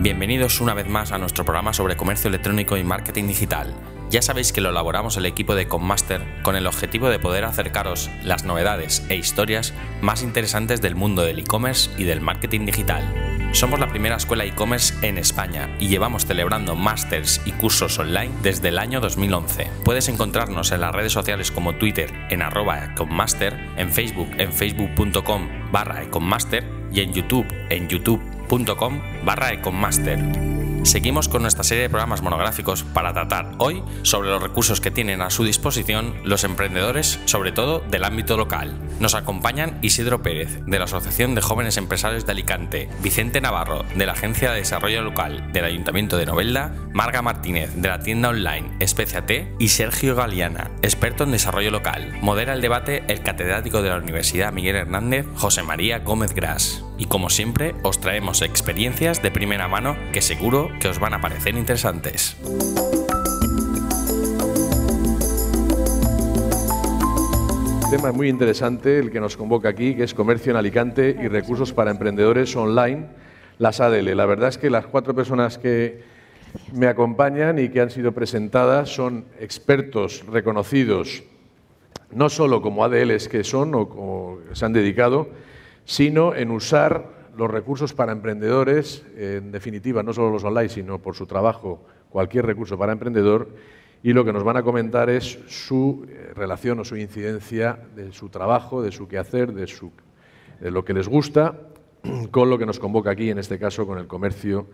Bienvenidos una vez más a nuestro programa sobre comercio electrónico y marketing digital. Ya sabéis que lo elaboramos el equipo de Commaster con el objetivo de poder acercaros las novedades e historias más interesantes del mundo del e-commerce y del marketing digital. Somos la primera escuela e-commerce en España y llevamos celebrando másters y cursos online desde el año 2011. Puedes encontrarnos en las redes sociales como Twitter en arroba en Facebook en facebook.com barra ecommaster y en YouTube en youtube.com barra ecommaster. Seguimos con nuestra serie de programas monográficos para tratar hoy sobre los recursos que tienen a su disposición los emprendedores, sobre todo del ámbito local. Nos acompañan Isidro Pérez, de la Asociación de Jóvenes Empresarios de Alicante, Vicente Navarro, de la Agencia de Desarrollo Local del Ayuntamiento de Novelda, Marga Martínez, de la tienda online Especia T, y Sergio Galeana, experto en desarrollo local. Modera el debate el catedrático de la Universidad Miguel Hernández, José María Gómez Gras. Y como siempre, os traemos experiencias de primera mano que seguro que os van a parecer interesantes. Tema muy interesante el que nos convoca aquí, que es comercio en Alicante y recursos para emprendedores online, las ADL. La verdad es que las cuatro personas que me acompañan y que han sido presentadas son expertos reconocidos, no solo como ADLs que son o como se han dedicado, sino en usar los recursos para emprendedores, en definitiva, no solo los online, sino por su trabajo, cualquier recurso para emprendedor, y lo que nos van a comentar es su eh, relación o su incidencia de su trabajo, de su quehacer, de, su, lo que les gusta, con lo que nos convoca aquí, en este caso con el comercio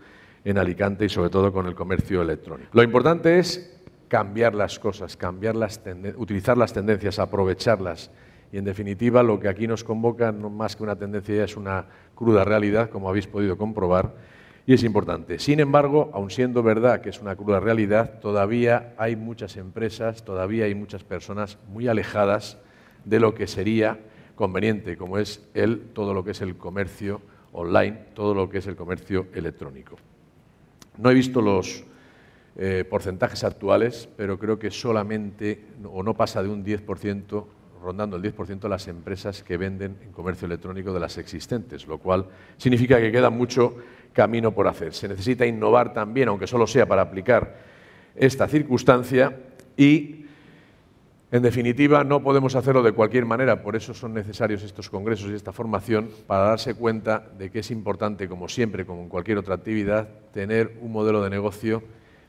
en Alicante y sobre todo con el comercio electrónico. Lo importante es cambiar las cosas, cambiar las utilizar las tendencias, aprovecharlas. Y en definitiva, lo que aquí nos convoca, no más que una tendencia, es una cruda realidad, como habéis podido comprobar, y es importante. Sin embargo, aun siendo verdad que es una cruda realidad, todavía hay muchas empresas, todavía hay muchas personas muy alejadas de lo que sería conveniente, como es el, todo lo que es el comercio online, todo lo que es el comercio electrónico. No he visto los eh, porcentajes actuales, pero creo que solamente, o no pasa de un 10%, rondando el 10% las empresas que venden en comercio electrónico de las existentes, lo cual significa que queda mucho camino por hacer. Se necesita innovar también, aunque solo sea para aplicar esta circunstancia y, en definitiva, no podemos hacerlo de cualquier manera, por eso son necesarios estos congresos y esta formación, para darse cuenta de que es importante, como siempre, como en cualquier otra actividad, tener un modelo de negocio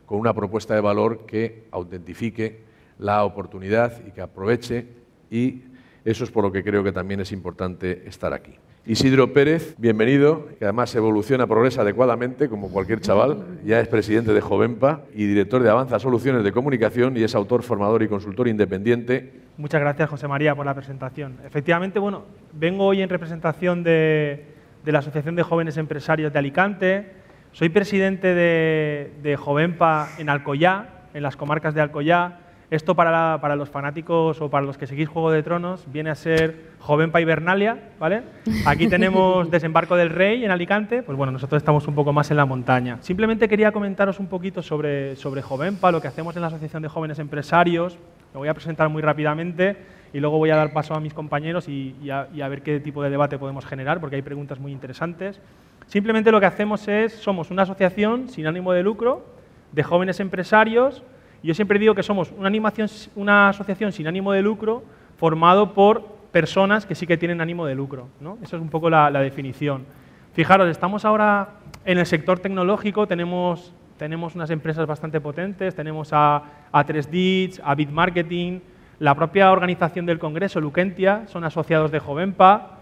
con una propuesta de valor que autentifique la oportunidad y que aproveche y eso es por lo que creo que también es importante estar aquí. Isidro Pérez, bienvenido, que además evoluciona, progresa adecuadamente, como cualquier chaval. Ya es presidente de Jovenpa y director de Avanza Soluciones de Comunicación y es autor, formador y consultor independiente. Muchas gracias, José María, por la presentación. Efectivamente, bueno, vengo hoy en representación de, la Asociación de Jóvenes Empresarios de Alicante. Soy presidente de, de Jovenpa en Alcoyá, en las comarcas de Alcoyá esto para, para, los fanáticos o para los que seguís Juego de Tronos viene a ser Jovenpa Hibernalia, ¿vale? Aquí tenemos Desembarco del Rey en Alicante, pues bueno, nosotros estamos un poco más en la montaña. Simplemente quería comentaros un poquito sobre, sobre Jovenpa, lo que hacemos en la Asociación de Jóvenes Empresarios. Lo voy a presentar muy rápidamente y luego voy a dar paso a mis compañeros y, a, y a ver qué tipo de debate podemos generar, porque hay preguntas muy interesantes. Simplemente lo que hacemos es, somos una asociación sin ánimo de lucro de jóvenes empresarios yo siempre digo que somos una, animación, una asociación sin ánimo de lucro formado por personas que sí que tienen ánimo de lucro. ¿no? Esa es un poco la, definición. Fijaros, estamos ahora en el sector tecnológico, tenemos, tenemos unas empresas bastante potentes, tenemos a, a 3 a Bit Marketing, la propia organización del Congreso, Luquentia, son asociados de Jovenpa.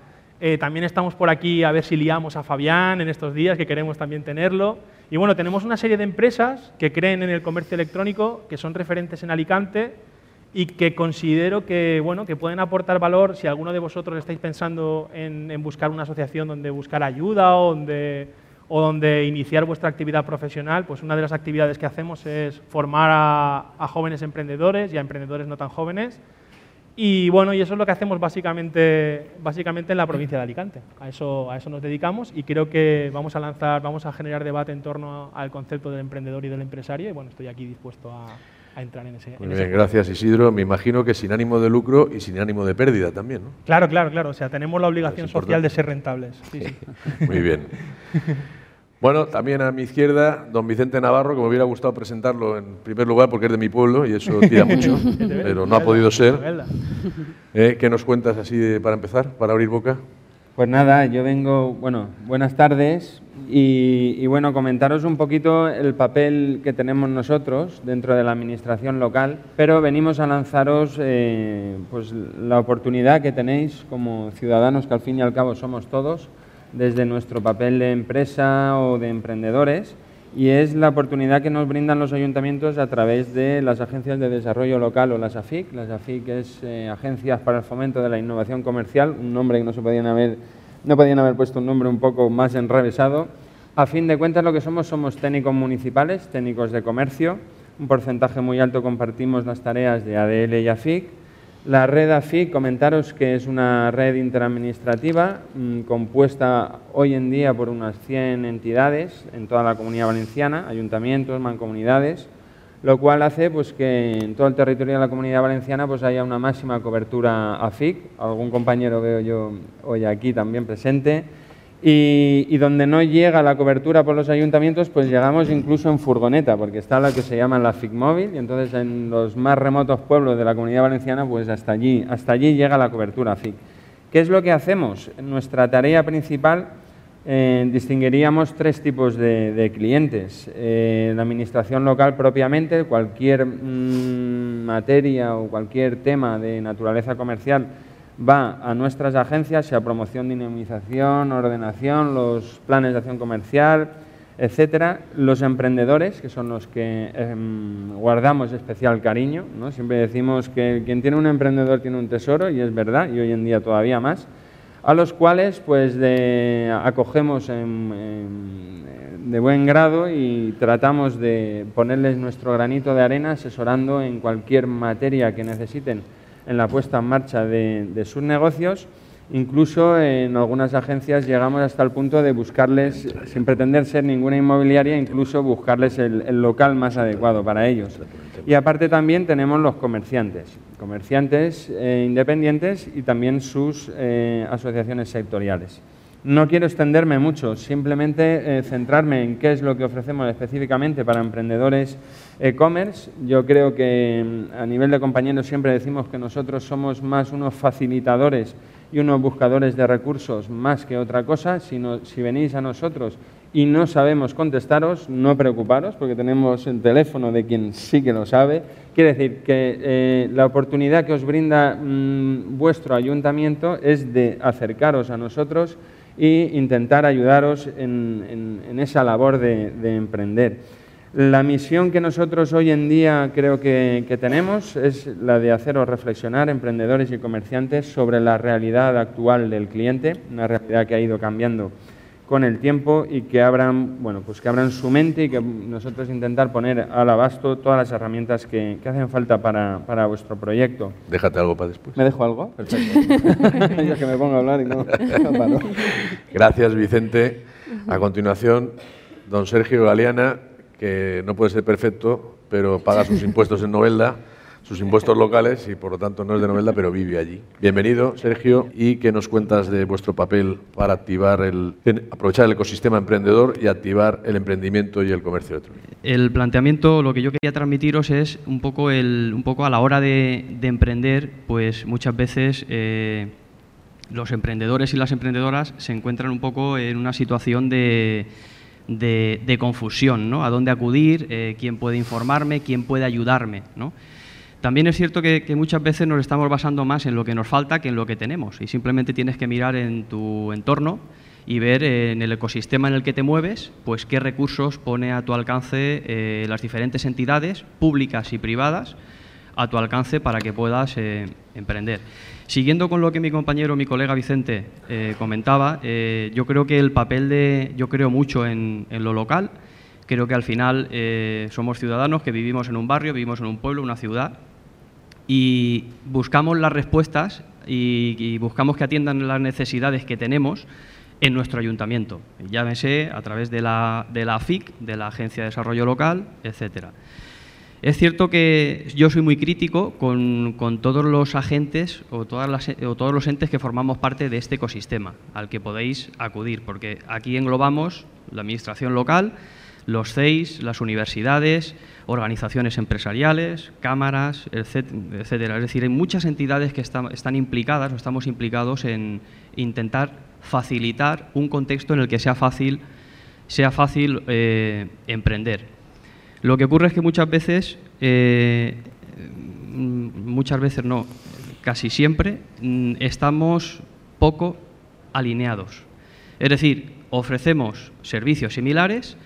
Eh, también estamos por aquí a ver si liamos a Fabián en estos días, que queremos también tenerlo. Y bueno, tenemos una serie de empresas que creen en el comercio electrónico, que son referentes en Alicante y que considero que, bueno, que pueden aportar valor si alguno de vosotros estáis pensando en, buscar una asociación donde buscar ayuda o donde, o donde iniciar vuestra actividad profesional, pues una de las actividades que hacemos es formar a jóvenes emprendedores y a emprendedores no tan jóvenes y bueno, y eso es lo que hacemos básicamente, básicamente en la provincia de Alicante. A eso, a eso nos dedicamos y creo que vamos a lanzar, vamos a generar debate en torno al concepto del emprendedor y del empresario y bueno, estoy aquí dispuesto a, entrar en ese. Muy bien, gracias Isidro. Me imagino que sin ánimo de lucro y sin ánimo de pérdida también, ¿no? Claro, claro, claro. O sea, tenemos la obligación social de ser rentables. Sí, sí. Muy bien. Bueno, también a mi izquierda, don Vicente Navarro, que me hubiera gustado presentarlo en primer lugar porque es de mi pueblo y eso tira mucho, pero no ha podido ser. Eh, ¿Qué nos cuentas así para empezar, para abrir boca? Pues nada, yo vengo, bueno, buenas tardes y, bueno, comentaros un poquito el papel que tenemos nosotros dentro de la administración local, pero venimos a lanzaros eh, pues la oportunidad que tenéis como ciudadanos, que al fin y al cabo somos todos, desde nuestro papel de empresa o de emprendedores, y es la oportunidad que nos brindan los ayuntamientos a través de las agencias de desarrollo local o las AFIC. Las AFIC es eh, Agencias para el Fomento de la Innovación Comercial, un nombre que no se podían haber, no podían haber puesto un nombre un poco más enrevesado. A fin de cuentas, lo que somos somos técnicos municipales, técnicos de comercio. Un porcentaje muy alto compartimos las tareas de ADL y AFIC la red AFIC, comentaros que es una red interadministrativa mm, compuesta hoy en día por unas 100 entidades en toda la comunidad valenciana, ayuntamientos, mancomunidades, lo cual hace pues, que en todo el territorio de la comunidad valenciana pues, haya una máxima cobertura AFIC. Algún compañero veo yo hoy aquí también presente y, donde no llega la cobertura por los ayuntamientos, pues llegamos incluso en furgoneta, porque está la que se llama la FIC móvil, y entonces en los más remotos pueblos de la comunidad valenciana, pues hasta allí, hasta allí llega la cobertura FIC. ¿Qué es lo que hacemos? Nuestra tarea principal eh, distinguiríamos tres tipos de, clientes. Eh, la administración local propiamente, cualquier mm, materia o cualquier tema de naturaleza comercial va a nuestras agencias, sea promoción, dinamización, ordenación, los planes de acción comercial, etcétera. Los emprendedores, que son los que em, guardamos especial cariño, ¿no? siempre decimos que quien tiene un emprendedor tiene un tesoro, y es verdad, y hoy en día todavía más, a los cuales pues acogemos de buen grado y tratamos de ponerles nuestro granito de arena asesorando en cualquier materia que necesiten en la puesta en marcha de, sus negocios. Incluso en algunas agencias llegamos hasta el punto de buscarles, sin pretender ser ninguna inmobiliaria, incluso buscarles el, local más adecuado para ellos. Y aparte también tenemos los comerciantes, comerciantes eh, independientes y también sus eh, asociaciones sectoriales. No quiero extenderme mucho, simplemente eh, centrarme en qué es lo que ofrecemos específicamente para emprendedores e-commerce. Yo creo que mm, a nivel de compañeros siempre decimos que nosotros somos más unos facilitadores y unos buscadores de recursos más que otra cosa. Si, venís a nosotros y no sabemos contestaros, no preocuparos porque tenemos el teléfono de quien sí que lo sabe. Quiere decir que eh, la oportunidad que os brinda mm, vuestro ayuntamiento es de acercaros a nosotros e intentar ayudaros en, esa labor de, emprender. La misión que nosotros hoy en día creo que, tenemos es la de haceros reflexionar, emprendedores y comerciantes, sobre la realidad actual del cliente, una realidad que ha ido cambiando con el tiempo y que abran, bueno, pues que abran su mente y que nosotros intentar poner al abasto todas las herramientas que, hacen falta para, para, vuestro proyecto. Déjate algo para después. ¿Me dejo algo? Perfecto. ya que me pongo a hablar y no. Gracias, Vicente. A continuación, don Sergio Galeana, que no puede ser perfecto, pero paga sus impuestos en Novelda sus impuestos locales y por lo tanto no es de Novelda, pero vive allí. Bienvenido, Sergio, y qué nos cuentas de vuestro papel para activar el, aprovechar el ecosistema emprendedor y activar el emprendimiento y el comercio electrónico. El planteamiento, lo que yo quería transmitiros es un poco, el, un poco a la hora de, emprender, pues muchas veces eh, los emprendedores y las emprendedoras se encuentran un poco en una situación de de, confusión, ¿no? A dónde acudir, eh, quién puede informarme, quién puede ayudarme, ¿no? También es cierto que, muchas veces nos estamos basando más en lo que nos falta que en lo que tenemos y simplemente tienes que mirar en tu entorno y ver en el ecosistema en el que te mueves, pues qué recursos pone a tu alcance eh, las diferentes entidades públicas y privadas a tu alcance para que puedas eh, emprender. Siguiendo con lo que mi compañero, mi colega Vicente eh, comentaba, yo creo que el papel de, yo creo mucho en lo local, creo que al final somos ciudadanos que vivimos en un barrio, vivimos en un pueblo, una ciudad, y buscamos las respuestas y, buscamos que atiendan las necesidades que tenemos en nuestro ayuntamiento, llámese a través de la, de la AFIC, de la Agencia de Desarrollo Local, etcétera. Es cierto que yo soy muy crítico con, todos los agentes o, todas o todos los entes que formamos parte de este ecosistema al que podéis acudir, porque aquí englobamos la administración local, los CEIS, las universidades, organizaciones empresariales, cámaras, etcétera. Es decir, hay muchas entidades que están implicadas o estamos implicados en intentar facilitar un contexto en el que sea fácil, sea fácil eh, emprender. Lo que ocurre es que muchas veces, eh, muchas veces no, casi siempre, mm, estamos poco alineados. Es decir, ofrecemos servicios similares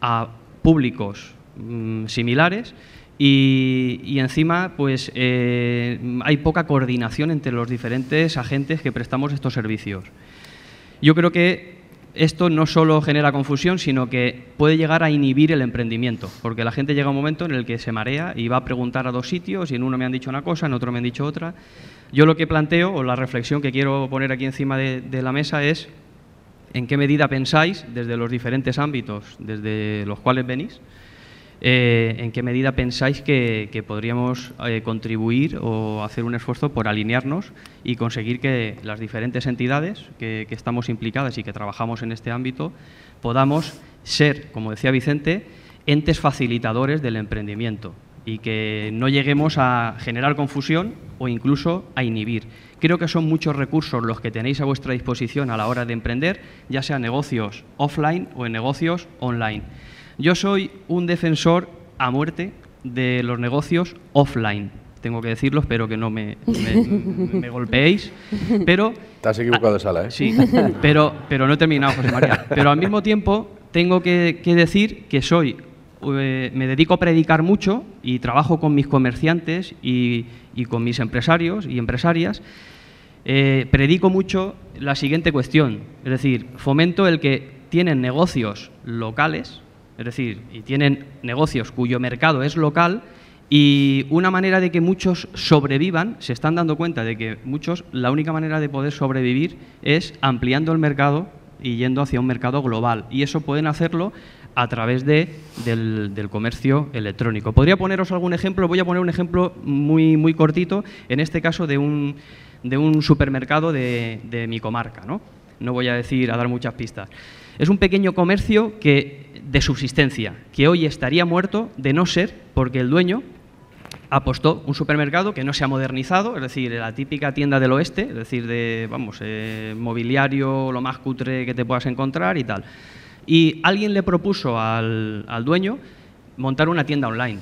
a públicos mm, similares y, encima pues eh, hay poca coordinación entre los diferentes agentes que prestamos estos servicios. Yo creo que esto no solo genera confusión, sino que puede llegar a inhibir el emprendimiento, porque la gente llega a un momento en el que se marea y va a preguntar a dos sitios y en uno me han dicho una cosa, en otro me han dicho otra. Yo lo que planteo, o la reflexión que quiero poner aquí encima de la mesa es en qué medida pensáis, desde los diferentes ámbitos desde los cuales venís, eh, ¿en qué medida pensáis que, podríamos eh, contribuir o hacer un esfuerzo por alinearnos y conseguir que las diferentes entidades que, estamos implicadas y que trabajamos en este ámbito podamos ser, como decía Vicente, entes facilitadores del emprendimiento y que no lleguemos a generar confusión o incluso a inhibir. Creo que son muchos recursos los que tenéis a vuestra disposición a la hora de emprender, ya sea negocios offline o en negocios online. Yo soy un defensor a muerte de los negocios offline. Tengo que decirlo, espero que no me, me, golpeéis. Pero. Estás equivocado de sala, ¿eh? Sí, pero, pero no he terminado, José María. Pero al mismo tiempo, tengo que, decir que soy. Eh, me dedico a predicar mucho y trabajo con mis comerciantes y, con mis empresarios y empresarias. Eh, predico mucho la siguiente cuestión, es decir, fomento el que tienen negocios locales, es decir, y tienen negocios cuyo mercado es local y una manera de que muchos sobrevivan, se están dando cuenta de que muchos, la única manera de poder sobrevivir es ampliando el mercado y yendo hacia un mercado global. Y eso pueden hacerlo a través de, del, comercio electrónico. Podría poneros algún ejemplo, voy a poner un ejemplo muy, muy cortito, en este caso de un, de un supermercado de, de mi comarca. ¿no? no voy a decir, a dar muchas pistas. Es un pequeño comercio que, de subsistencia, que hoy estaría muerto de no ser porque el dueño apostó un supermercado que no se ha modernizado, es decir, la típica tienda del oeste, es decir, de, vamos, eh, mobiliario lo más cutre que te puedas encontrar y tal. Y alguien le propuso al, al dueño montar una tienda online.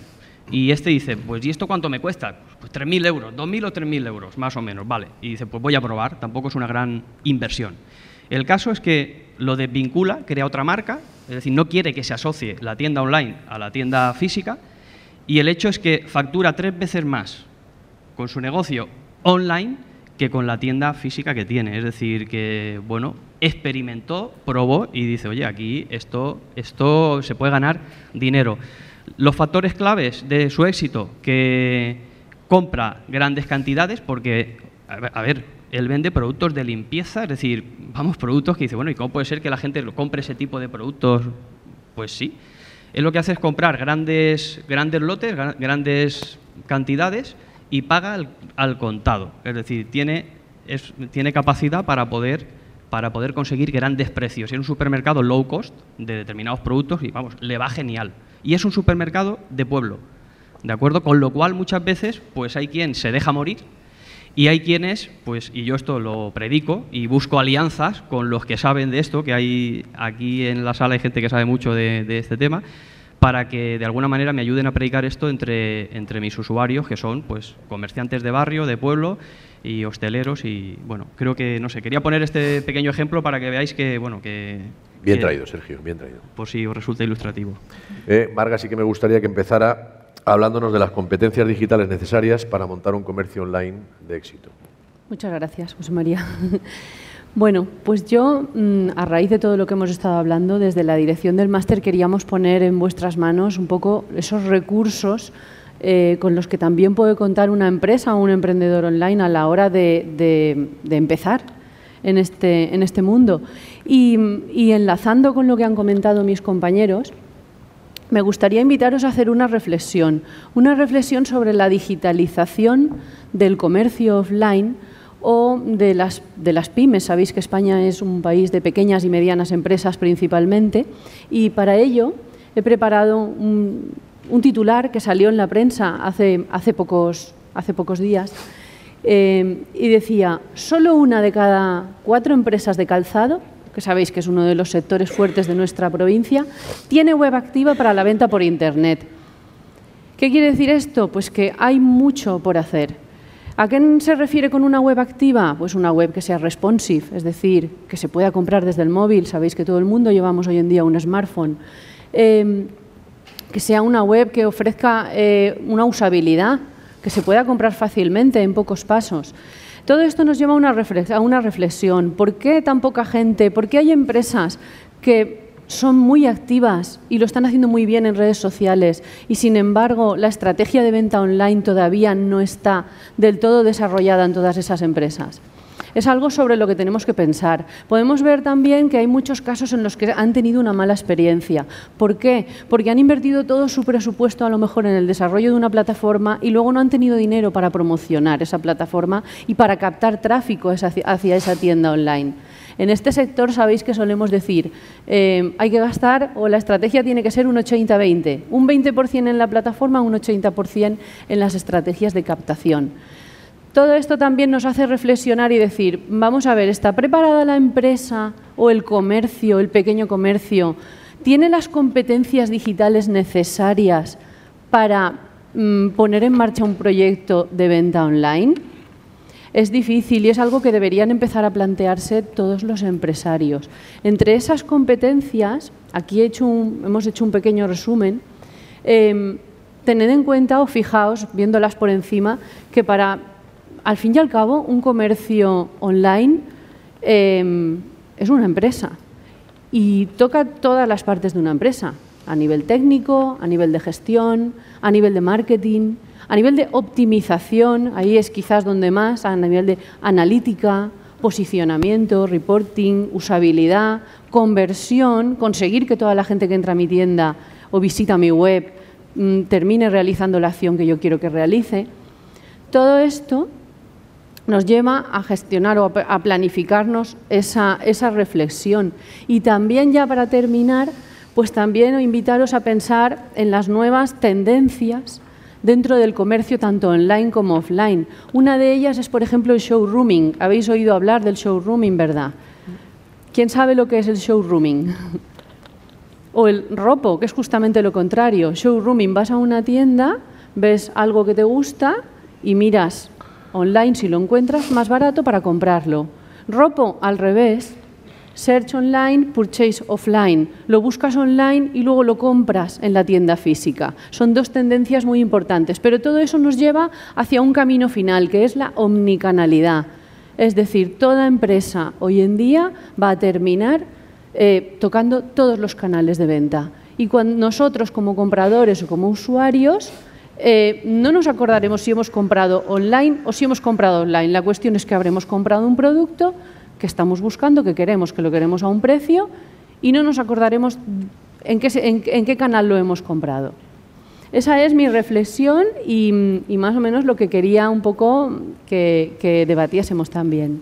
Y este dice, pues ¿y esto cuánto me cuesta? Pues 3.000 euros, 2.000 o 3.000 euros, más o menos, vale. Y dice, pues voy a probar, tampoco es una gran inversión. El caso es que lo desvincula, crea otra marca, es decir, no quiere que se asocie la tienda online a la tienda física, y el hecho es que factura tres veces más con su negocio online que con la tienda física que tiene. Es decir, que, bueno, experimentó, probó y dice, oye, aquí esto, esto se puede ganar dinero. Los factores claves de su éxito, que compra grandes cantidades, porque, a ver, él vende productos de limpieza, es decir, vamos, productos que dice, bueno, ¿y cómo puede ser que la gente compre ese tipo de productos? Pues sí. Él lo que hace es comprar grandes, grandes lotes, grandes cantidades y paga al, contado. Es decir, tiene, tiene capacidad para poder, para poder conseguir grandes precios. En un supermercado low cost de determinados productos y vamos, le va genial. Y es un supermercado de pueblo. ¿De acuerdo? Con lo cual muchas veces pues hay quien se deja morir y hay quienes, pues, y yo esto lo predico y busco alianzas con los que saben de esto, que hay aquí en la sala hay gente que sabe mucho de, este tema, para que de alguna manera me ayuden a predicar esto entre, entre mis usuarios, que son pues comerciantes de barrio, de pueblo y hosteleros. Y bueno, creo que, no sé, quería poner este pequeño ejemplo para que veáis que, bueno, que. Bien traído, Sergio, bien traído. Por si os resulta ilustrativo. Eh, Marga, sí que me gustaría que empezara hablándonos de las competencias digitales necesarias para montar un comercio online de éxito. Muchas gracias, José María. Bueno, pues yo, mm, a raíz de todo lo que hemos estado hablando, desde la dirección del máster queríamos poner en vuestras manos un poco esos recursos eh, con los que también puede contar una empresa o un emprendedor online a la hora de, empezar en este, en este mundo. y enlazando con lo que han comentado mis compañeros, me gustaría invitaros a hacer una reflexión, una reflexión sobre la digitalización del comercio offline o de las, de las pymes. Sabéis que España es un país de pequeñas y medianas empresas principalmente y para ello he preparado un, titular que salió en la prensa hace, hace, pocos, hace pocos días eh, y decía, solo una de cada cuatro empresas de calzado, que sabéis que es uno de los sectores fuertes de nuestra provincia, tiene web activa para la venta por Internet. ¿Qué quiere decir esto? Pues que hay mucho por hacer. ¿A qué se refiere con una web activa? Pues una web que sea responsive, es decir, que se pueda comprar desde el móvil. Sabéis que todo el mundo llevamos hoy en día un smartphone. Em, que sea una web que ofrezca eh, una usabilidad, que se pueda comprar fácilmente en pocos pasos. Todo esto nos lleva a una, a una reflexión. ¿Por qué tan poca gente? ¿Por qué hay empresas que son muy activas y lo están haciendo muy bien en redes sociales y sin embargo la estrategia de venta online todavía no está del todo desarrollada en todas esas empresas. Es algo sobre lo que tenemos que pensar. Podemos ver también que hay muchos casos en los que han tenido una mala experiencia. ¿Por qué? Porque han invertido todo su presupuesto a lo mejor en el desarrollo de una plataforma y luego no han tenido dinero para promocionar esa plataforma y para captar tráfico hacia esa tienda online. En este sector sabéis que solemos decir, eh, hay que gastar o la estrategia tiene que ser un 80-20, un 20% en la plataforma, un 80% en las estrategias de captación. Todo esto también nos hace reflexionar y decir, vamos a ver, ¿está preparada la empresa o el comercio, el pequeño comercio? ¿Tiene las competencias digitales necesarias para mm, poner en marcha un proyecto de venta online? Es difícil y es algo que deberían empezar a plantearse todos los empresarios. Entre esas competencias, aquí hemos hecho un pequeño resumen, em, tened en cuenta o fijaos, viéndolas por encima, que para, al fin y al cabo, un comercio online em, es una empresa y toca todas las partes de una empresa, a nivel técnico, a nivel de gestión, a nivel de marketing, a nivel de optimización, ahí es quizás donde más, a nivel de analítica, posicionamiento, reporting, usabilidad, conversión, conseguir que toda la gente que entra a mi tienda o visita mi web mm, termine realizando la acción que yo quiero que realice. Todo esto nos lleva a gestionar o a planificarnos esa, esa reflexión. Y también ya para terminar, pues también invitaros a pensar en las nuevas tendencias dentro del comercio tanto online como offline. Una de ellas es, por ejemplo, el showrooming. Habéis oído hablar del showrooming, ¿verdad? ¿Quién sabe lo que es el showrooming? o el ropo, que es justamente lo contrario. Showrooming, vas a una tienda, ves algo que te gusta y miras online si lo encuentras más barato para comprarlo. Ropo, al revés, Search online, purchase offline. Lo buscas online y luego lo compras en la tienda física. Son dos tendencias muy importantes, pero todo eso nos lleva hacia un camino final, que es la omnicanalidad. Es decir, toda empresa hoy en día va a terminar eh, tocando todos los canales de venta. Y nosotros como compradores o como usuarios eh, no nos acordaremos si hemos comprado online o si hemos comprado online. La cuestión es que habremos comprado un producto que estamos buscando, que queremos, que lo queremos a un precio y no nos acordaremos en qué, canal lo hemos comprado. Esa es mi reflexión y, más o menos lo que quería un poco que, que debatiésemos también.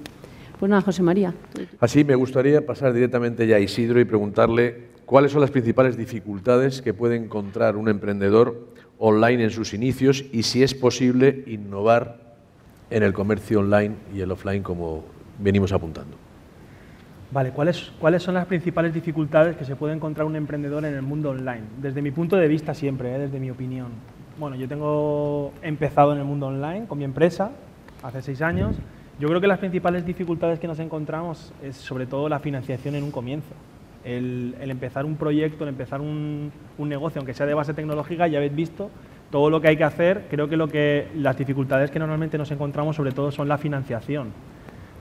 Pues nada, José María. Así me gustaría pasar directamente ya a Isidro y preguntarle cuáles son las principales dificultades que puede encontrar un emprendedor online en sus inicios y si es posible innovar en el comercio online y el offline como venimos apuntando. Vale, ¿cuáles, ¿cuáles son las principales dificultades que se puede encontrar un emprendedor en el mundo online? Desde mi punto de vista siempre, ¿eh? desde mi opinión. Bueno, yo tengo empezado en el mundo online con mi empresa hace seis años. Yo creo que las principales dificultades que nos encontramos es sobre todo la financiación en un comienzo. El, empezar un proyecto, el empezar un, un, negocio, aunque sea de base tecnológica, ya habéis visto todo lo que hay que hacer. Creo que, lo que las dificultades que normalmente nos encontramos sobre todo son la financiación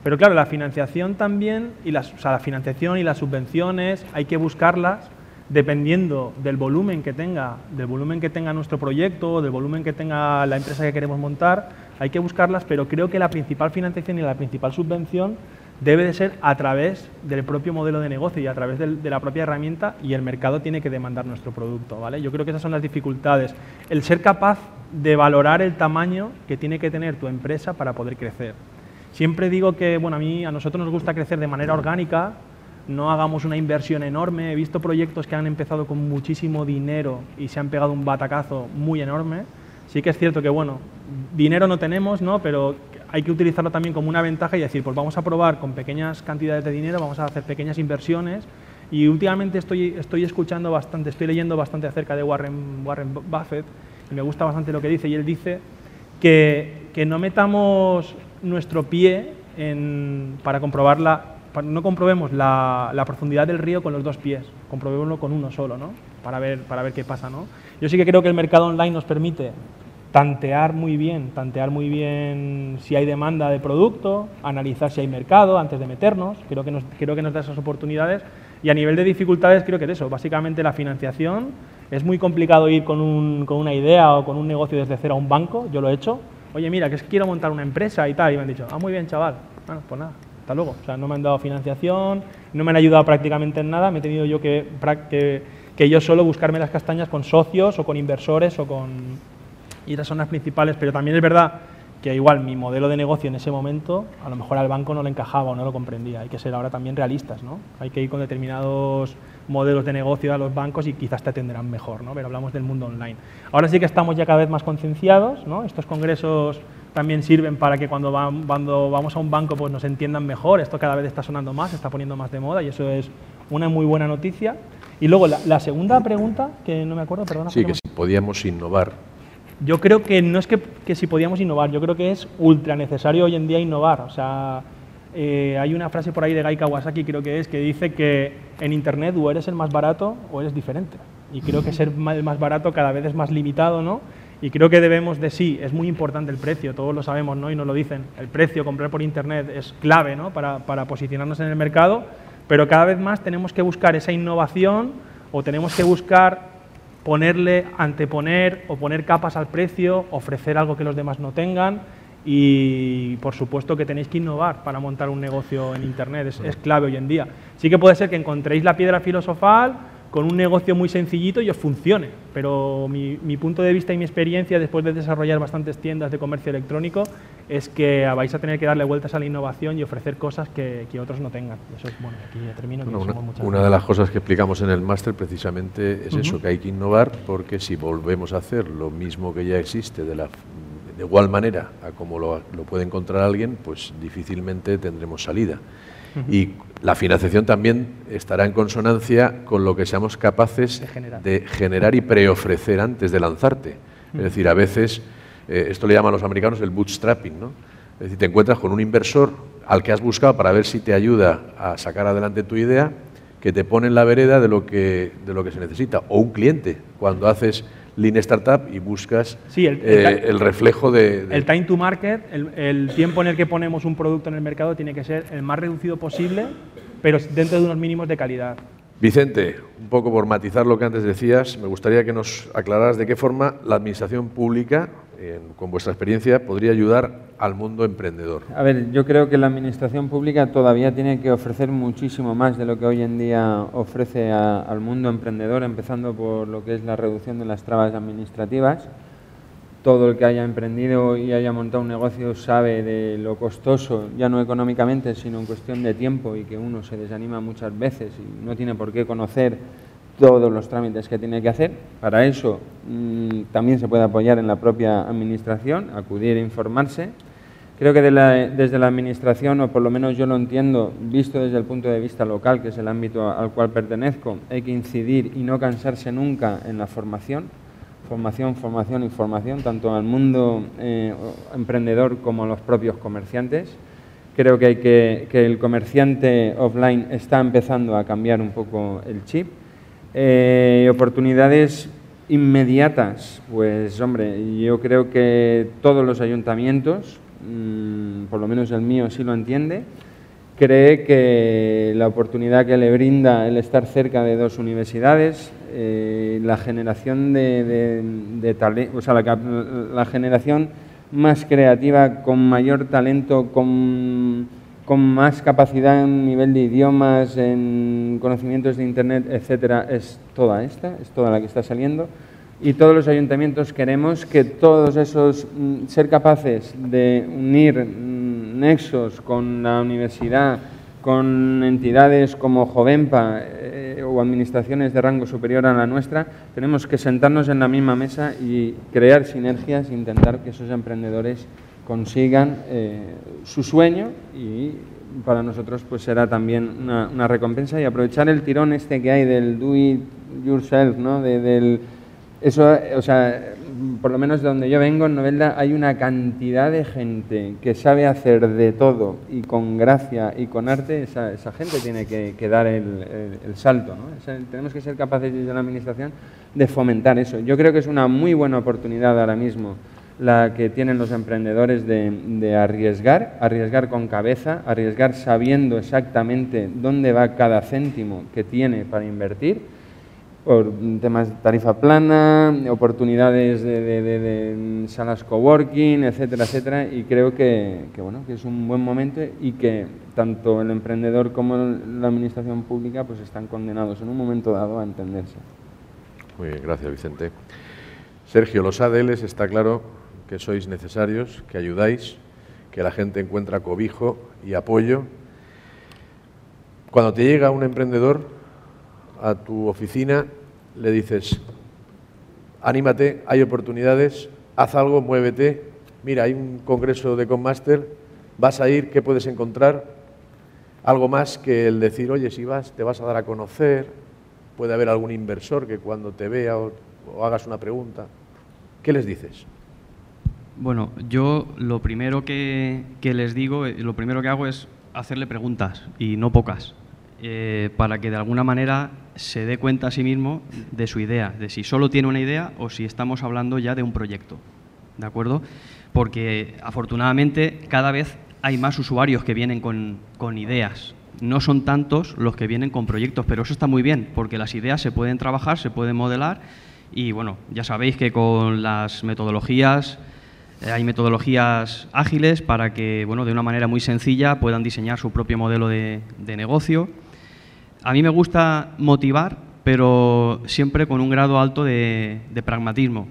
pero claro, la financiación también, y las, o sea, la financiación y las subvenciones hay que buscarlas dependiendo del volumen que tenga, del volumen que tenga nuestro proyecto, del volumen que tenga la empresa que queremos montar, hay que buscarlas, pero creo que la principal financiación y la principal subvención debe de ser a través del propio modelo de negocio y a través de la propia herramienta y el mercado tiene que demandar nuestro producto. ¿vale? Yo creo que esas son las dificultades. El ser capaz de valorar el tamaño que tiene que tener tu empresa para poder crecer. Siempre digo que, bueno, a mí, a nosotros nos gusta crecer de manera orgánica, no hagamos una inversión enorme. He visto proyectos que han empezado con muchísimo dinero y se han pegado un batacazo muy enorme. Sí que es cierto que, bueno, dinero no tenemos, ¿no? Pero hay que utilizarlo también como una ventaja y decir, pues vamos a probar con pequeñas cantidades de dinero, vamos a hacer pequeñas inversiones. Y últimamente estoy, estoy escuchando bastante, estoy leyendo bastante acerca de Warren, Buffett y me gusta bastante lo que dice. Y él dice que, que no metamos nuestro pie para comprobarla, no comprobemos la, la, profundidad del río con los dos pies, comprobémoslo con uno solo, ¿no? Para ver, para ver qué pasa, ¿no? Yo sí que creo que el mercado online nos permite tantear muy bien, tantear muy bien si hay demanda de producto, analizar si hay mercado antes de meternos, creo que nos, creo que nos da esas oportunidades. Y a nivel de dificultades creo que es eso, básicamente la financiación, es muy complicado ir con una idea o con un negocio desde cero a un banco, yo lo he hecho, oye mira, que es que quiero montar una empresa y tal, y me han dicho, ah muy bien chaval, bueno, pues nada, hasta luego, o sea, no me han dado financiación, no me han ayudado prácticamente en nada, me he tenido yo que, que, que yo solo buscarme las castañas con socios o con inversores o con y las zonas principales, pero también es verdad que igual mi modelo de negocio en ese momento a lo mejor al banco no le encajaba o no lo comprendía. Hay que ser ahora también realistas, ¿no? Hay que ir con determinados modelos de negocio a los bancos y quizás te atenderán mejor, ¿no? Pero hablamos del mundo online. Ahora sí que estamos ya cada vez más concienciados, ¿no? Estos congresos también sirven para que cuando, cuando vamos a un banco pues nos entiendan mejor. Esto cada vez está sonando más, se está poniendo más de moda y eso es una muy buena noticia. Y luego la, segunda pregunta, que no me acuerdo, perdona. Sí, que si podíamos innovar yo creo que no es que, si podíamos innovar, yo creo que es ultra necesario hoy en día innovar. O sea, eh, hay una frase por ahí de Gai Kawasaki, creo que es, que dice que en Internet o eres el más barato o eres diferente. Y creo que ser el más barato cada vez es más limitado, ¿no? Y creo que debemos de sí, es muy importante el precio, todos lo sabemos, ¿no? Y nos lo dicen. El precio, comprar por Internet es clave, ¿no? Para, para posicionarnos en el mercado, pero cada vez más tenemos que buscar esa innovación o tenemos que buscar ponerle, anteponer o poner capas al precio, ofrecer algo que los demás no tengan y por supuesto que tenéis que innovar para montar un negocio en Internet, es, es, clave hoy en día. Sí que puede ser que encontréis la piedra filosofal con un negocio muy sencillito y os funcione, pero mi, mi punto de vista y mi experiencia después de desarrollar bastantes tiendas de comercio electrónico es que vais a tener que darle vueltas a la innovación y ofrecer cosas que, que otros no tengan. Eso es, bueno, aquí ya termino. una, una de las cosas que explicamos en el máster precisamente es eso, que hay que innovar porque si volvemos a hacer lo mismo que ya existe de la de igual manera a como lo, lo puede encontrar alguien, pues difícilmente tendremos salida. Y la financiación también estará en consonancia con lo que seamos capaces de generar, y preofrecer antes de lanzarte. Es decir, a veces, eh, esto le llaman los americanos el bootstrapping, ¿no? Es decir, te encuentras con un inversor al que has buscado para ver si te ayuda a sacar adelante tu idea, que te pone en la vereda de lo que, de lo que se necesita. O un cliente, cuando haces Lean Startup y buscas el, eh, reflejo de, El time to market, el, tiempo en el que ponemos un producto en el mercado tiene que ser el más reducido posible, pero dentro de unos mínimos de calidad. Vicente, un poco por matizar lo que antes decías, me gustaría que nos aclararas de qué forma la administración pública con vuestra experiencia, podría ayudar al mundo emprendedor? A ver, yo creo que la administración pública todavía tiene que ofrecer muchísimo más de lo que hoy en día ofrece al mundo emprendedor, empezando por lo que es la reducción de las trabas administrativas. Todo el que haya emprendido y haya montado un negocio sabe de lo costoso, ya no económicamente, sino en cuestión de tiempo y que uno se desanima muchas veces y no tiene por qué conocer todos los trámites que tiene que hacer. Para eso mm, también se puede apoyar en la propia Administración, acudir e informarse. Creo que desde la Administración, o por lo menos yo lo entiendo, visto desde el punto de vista local, que es el ámbito al cual pertenezco, hay que incidir y no cansarse nunca en la formación. Formación, formación y formación, tanto al mundo eh, emprendedor como a los propios comerciantes. Creo que, hay que, que el comerciante offline está empezando a cambiar un poco el chip eh, oportunidades inmediatas, pues hombre, yo creo que todos los ayuntamientos, mm, por lo menos el mío sí lo entiende, cree que la oportunidad que le brinda el estar cerca de dos universidades, eh, la generación de, de, o sea, la, generación más creativa, con mayor talento, con con más capacidad en nivel de idiomas, en conocimientos de Internet, etcétera, es toda esta, es toda la que está saliendo. Y todos los ayuntamientos queremos que todos esos, mm, ser capaces de unir mm, nexos con la universidad, con entidades como Jovenpa eh, o administraciones de rango superior a la nuestra, tenemos que sentarnos en la misma mesa y crear sinergias e intentar que esos emprendedores consigan eh, su sueño y para nosotros pues será también una, recompensa y aprovechar el tirón este que hay del do it yourself, ¿no? del, eso, o sea, por lo menos de donde yo vengo, en Novelda hay una cantidad de gente que sabe hacer de todo y con gracia y con arte, esa, esa gente tiene que, dar el, salto. ¿no? tenemos que ser capaces desde la Administración de fomentar eso. Yo creo que es una muy buena oportunidad ahora mismo la que tienen los emprendedores de, arriesgar, arriesgar con cabeza, arriesgar sabiendo exactamente dónde va cada céntimo que tiene para invertir, por temas de tarifa plana, oportunidades de, salas coworking, etcétera, etcétera, y creo que, bueno, que es un buen momento y que tanto el emprendedor como la administración pública pues están condenados en un momento dado a entenderse. Muy bien, gracias Vicente. Sergio, los ADLs está claro que sois necesarios, que ayudáis, que la gente encuentra cobijo y apoyo. Cuando te llega un emprendedor a tu oficina, le dices, anímate, hay oportunidades, haz algo, muévete, mira, hay un congreso de Conmaster, vas a ir, ¿qué puedes encontrar? Algo más que el decir, oye, si vas, te vas a dar a conocer, puede haber algún inversor que cuando te vea o, o hagas una pregunta, ¿qué les dices? Bueno, yo lo primero que, les digo, eh, lo primero que hago es hacerle preguntas, y no pocas, eh, para que de alguna manera se dé cuenta a sí mismo de su idea, de si solo tiene una idea o si estamos hablando ya de un proyecto. ¿De acuerdo? Porque afortunadamente cada vez hay más usuarios que vienen con, con ideas. No son tantos los que vienen con proyectos, pero eso está muy bien, porque las ideas se pueden trabajar, se pueden modelar y bueno, ya sabéis que con las metodologías eh, hay metodologías ágiles para que, bueno, de una manera muy sencilla puedan diseñar su propio modelo de, negocio. A mí me gusta motivar, pero siempre con un grado alto de, pragmatismo.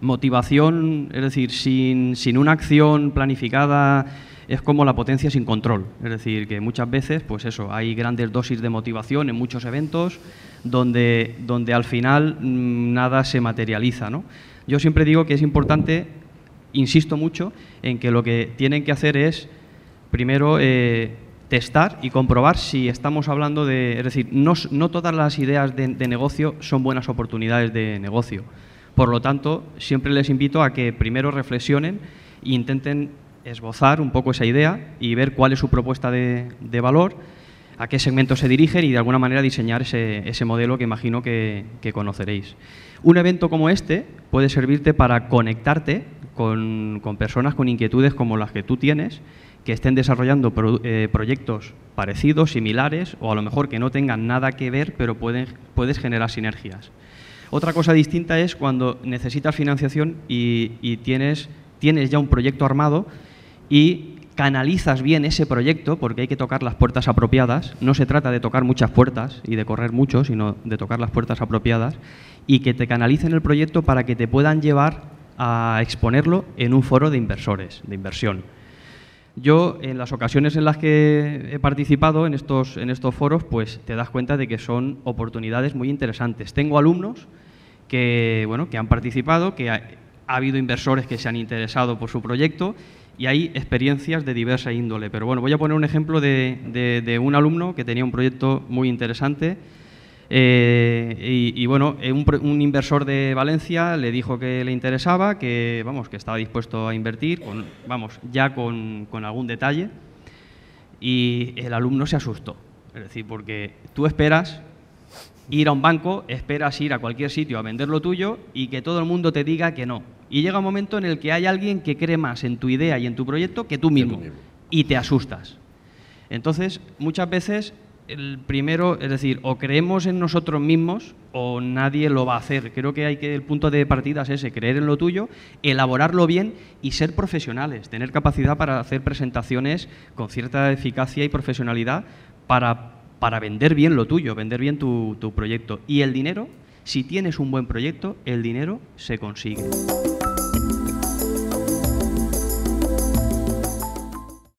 Motivación, es decir, sin, una acción planificada, es como la potencia sin control. Es decir, que muchas veces, pues eso, hay grandes dosis de motivación en muchos eventos donde, donde al final mm, nada se materializa. ¿no? Yo siempre digo que es importante insisto mucho en que lo que tienen que hacer es, primero, eh, testar y comprobar si estamos hablando de... Es decir, no, todas las ideas de, negocio son buenas oportunidades de negocio. Por lo tanto, siempre les invito a que primero reflexionen e intenten esbozar un poco esa idea y ver cuál es su propuesta de, valor, a qué segmento se dirigen y de alguna manera diseñar ese, modelo que imagino que conoceréis. Un evento como este puede servirte para conectarte con, personas con inquietudes como las que tú tienes, que estén desarrollando eh, proyectos parecidos, similares, o a lo mejor que no tengan nada que ver, pero pueden, puedes generar sinergias. Otra cosa distinta es cuando necesitas financiación y, tienes, tienes ya un proyecto armado y canalizas bien ese proyecto, porque hay que tocar las puertas apropiadas, no se trata de tocar muchas puertas y de correr mucho, sino de tocar las puertas apropiadas, y que te canalicen el proyecto para que te puedan llevar a exponerlo en un foro de inversores, de inversión. Yo, en las ocasiones en las que he participado en estos, en estos foros, pues te das cuenta de que son oportunidades muy interesantes. Tengo alumnos que, bueno, que han participado, que ha, habido inversores que se han interesado por su proyecto y hay experiencias de diversa índole. Pero bueno, voy a poner un ejemplo de, de un alumno que tenía un proyecto muy interesante eh, y, bueno, eh, un, inversor de Valencia le dijo que le interesaba, que vamos, que estaba dispuesto a invertir, con, vamos, ya con, algún detalle, y el alumno se asustó. Es decir, porque tú esperas ir a un banco, esperas ir a cualquier sitio a vender lo tuyo y que todo el mundo te diga que no. Y llega un momento en el que hay alguien que cree más en tu idea y en tu proyecto que tú mismo. Y te asustas. Entonces, muchas veces el primero, es decir, o creemos en nosotros mismos o nadie lo va a hacer. Creo que hay que el punto de partida es ese, creer en lo tuyo, elaborarlo bien y ser profesionales, tener capacidad para hacer presentaciones con cierta eficacia y profesionalidad para, para vender bien lo tuyo, vender bien tu, tu proyecto. Y el dinero, si tienes un buen proyecto, el dinero se consigue.